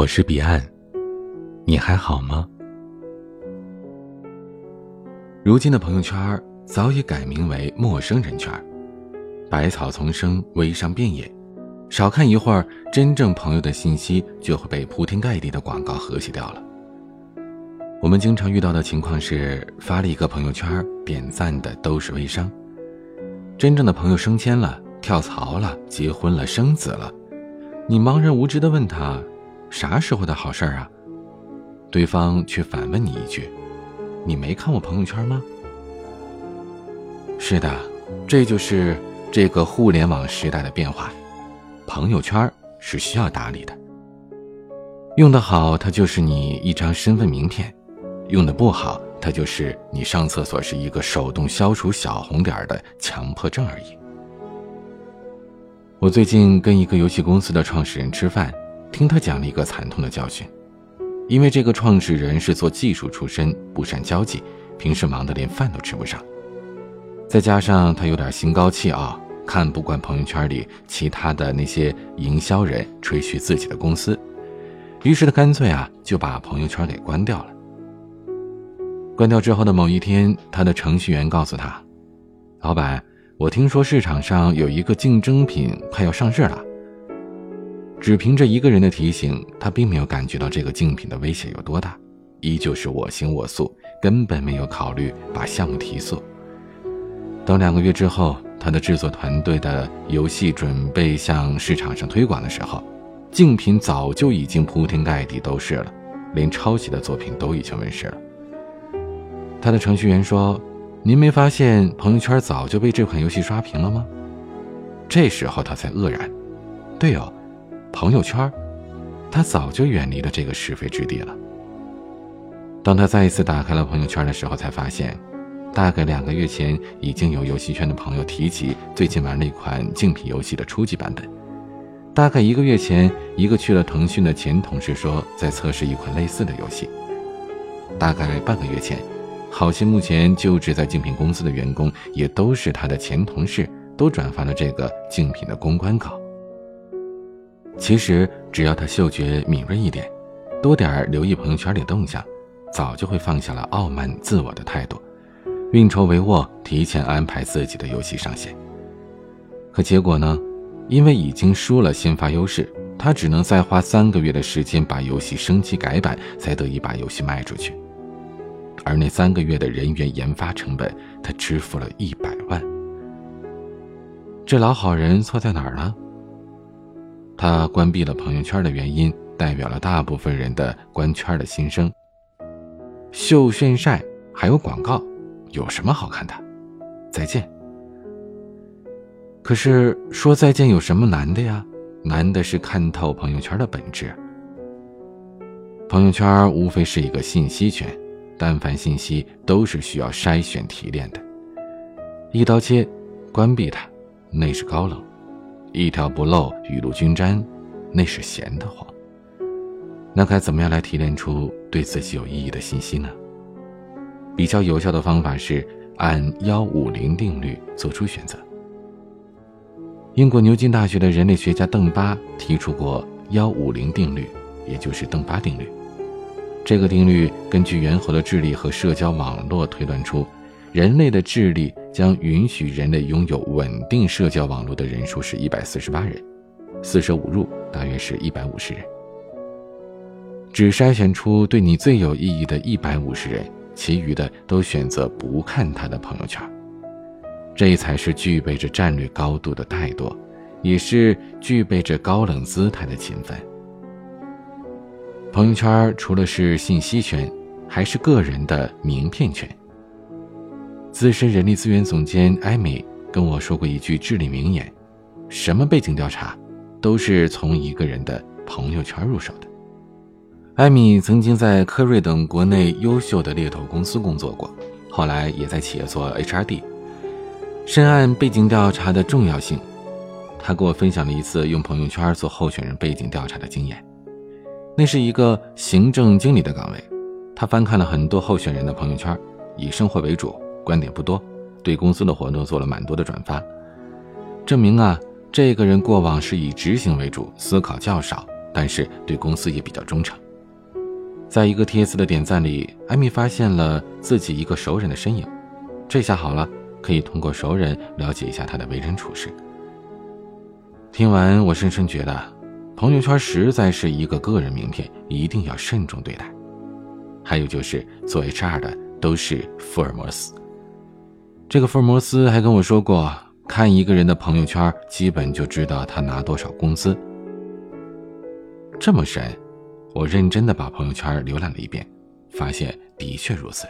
我是彼岸，你还好吗？如今的朋友圈早已改名为陌生人圈，百草丛生，微商遍野，少看一会儿，真正朋友的信息就会被铺天盖地的广告和谐掉了。我们经常遇到的情况是，发了一个朋友圈，点赞的都是微商，真正的朋友升迁了、跳槽了、结婚了、生子了，你茫然无知的问他。啥时候的好事儿啊？对方却反问你一句：“你没看我朋友圈吗？”是的，这就是这个互联网时代的变化。朋友圈是需要打理的，用得好，它就是你一张身份名片；用的不好，它就是你上厕所是一个手动消除小红点的强迫症而已。我最近跟一个游戏公司的创始人吃饭。听他讲了一个惨痛的教训，因为这个创始人是做技术出身，不善交际，平时忙得连饭都吃不上。再加上他有点心高气傲，看不惯朋友圈里其他的那些营销人吹嘘自己的公司，于是他干脆啊就把朋友圈给关掉了。关掉之后的某一天，他的程序员告诉他：“老板，我听说市场上有一个竞争品快要上市了。”只凭着一个人的提醒，他并没有感觉到这个竞品的威胁有多大，依旧是我行我素，根本没有考虑把项目提速。等两个月之后，他的制作团队的游戏准备向市场上推广的时候，竞品早就已经铺天盖地都是了，连抄袭的作品都已经问世了。他的程序员说：“您没发现朋友圈早就被这款游戏刷屏了吗？”这时候他才愕然：“对哦。”朋友圈，他早就远离了这个是非之地了。当他再一次打开了朋友圈的时候，才发现，大概两个月前已经有游戏圈的朋友提起最近玩了一款竞品游戏的初级版本。大概一个月前，一个去了腾讯的前同事说在测试一款类似的游戏。大概半个月前，好些目前就职在竞品公司的员工，也都是他的前同事，都转发了这个竞品的公关稿。其实，只要他嗅觉敏锐一点，多点留意朋友圈里动向，早就会放下了傲慢自我的态度，运筹帷幄，提前安排自己的游戏上线。可结果呢？因为已经输了先发优势，他只能再花三个月的时间把游戏升级改版，才得以把游戏卖出去。而那三个月的人员研发成本，他支付了一百万。这老好人错在哪儿了？他关闭了朋友圈的原因，代表了大部分人的关圈的心声。秀炫晒还有广告，有什么好看的？再见。可是说再见有什么难的呀？难的是看透朋友圈的本质。朋友圈无非是一个信息圈，但凡信息都是需要筛选提炼的。一刀切，关闭它，那是高冷。一条不漏，雨露均沾，那是闲得慌。那该怎么样来提炼出对自己有意义的信息呢？比较有效的方法是按幺五零定律做出选择。英国牛津大学的人类学家邓巴提出过幺五零定律，也就是邓巴定律。这个定律根据猿猴的智力和社交网络推断出。人类的智力将允许人类拥有稳定社交网络的人数是一百四十八人，四舍五入大约是一百五十人。只筛选出对你最有意义的一百五十人，其余的都选择不看他的朋友圈。这才是具备着战略高度的态度，也是具备着高冷姿态的勤奋。朋友圈除了是信息圈，还是个人的名片圈。资深人力资源总监艾米跟我说过一句至理名言：“什么背景调查，都是从一个人的朋友圈入手的。”艾米曾经在科瑞等国内优秀的猎头公司工作过，后来也在企业做 HRD，深谙背景调查的重要性。他跟我分享了一次用朋友圈做候选人背景调查的经验。那是一个行政经理的岗位，他翻看了很多候选人的朋友圈，以生活为主。观点不多，对公司的活动做了蛮多的转发，证明啊，这个人过往是以执行为主，思考较少，但是对公司也比较忠诚。在一个帖子的点赞里，艾米发现了自己一个熟人的身影，这下好了，可以通过熟人了解一下他的为人处事。听完，我深深觉得，朋友圈实在是一个个人名片，一定要慎重对待。还有就是做 HR 的都是福尔摩斯。这个福尔摩斯还跟我说过，看一个人的朋友圈，基本就知道他拿多少工资。这么神，我认真的把朋友圈浏览了一遍，发现的确如此。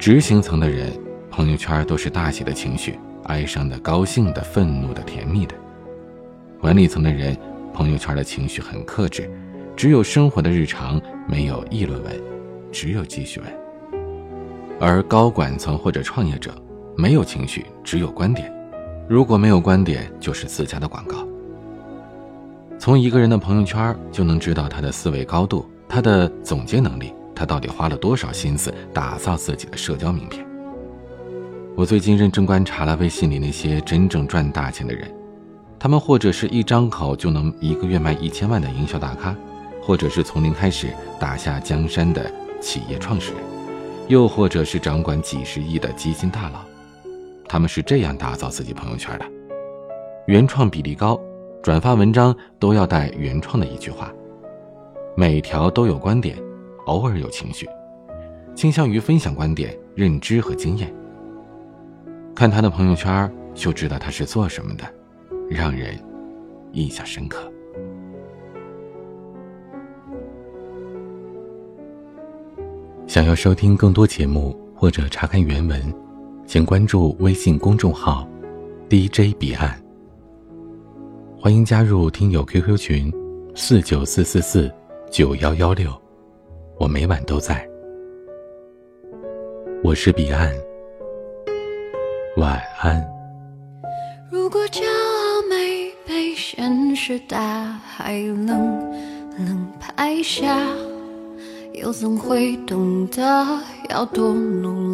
执行层的人，朋友圈都是大写的情绪，哀伤的、高兴的、愤怒的、甜蜜的。管理层的人，朋友圈的情绪很克制，只有生活的日常，没有议论文，只有记叙文。而高管层或者创业者，没有情绪，只有观点。如果没有观点，就是自家的广告。从一个人的朋友圈就能知道他的思维高度，他的总结能力，他到底花了多少心思打造自己的社交名片。我最近认真观察了微信里那些真正赚大钱的人。他们或者是一张口就能一个月卖一千万的营销大咖，或者是从零开始打下江山的企业创始人，又或者是掌管几十亿的基金大佬。他们是这样打造自己朋友圈的：原创比例高，转发文章都要带原创的一句话，每条都有观点，偶尔有情绪，倾向于分享观点、认知和经验。看他的朋友圈就知道他是做什么的。让人印象深刻。想要收听更多节目或者查看原文，请关注微信公众号 “DJ 彼岸”。欢迎加入听友 QQ 群：四九四四四九幺幺六，我每晚都在。我是彼岸，晚安。如果骄傲没被现实大海冷冷拍下，又怎会懂得要多努力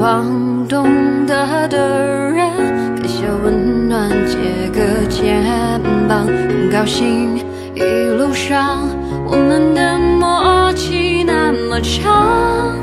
望懂得的人，给些温暖，借个肩膀，很高兴一路上我们的默契那么长，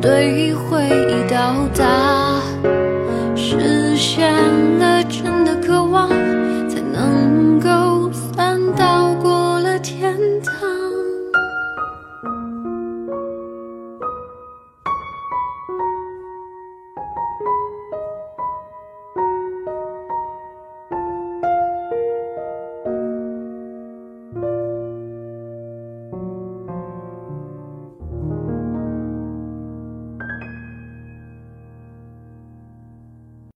对会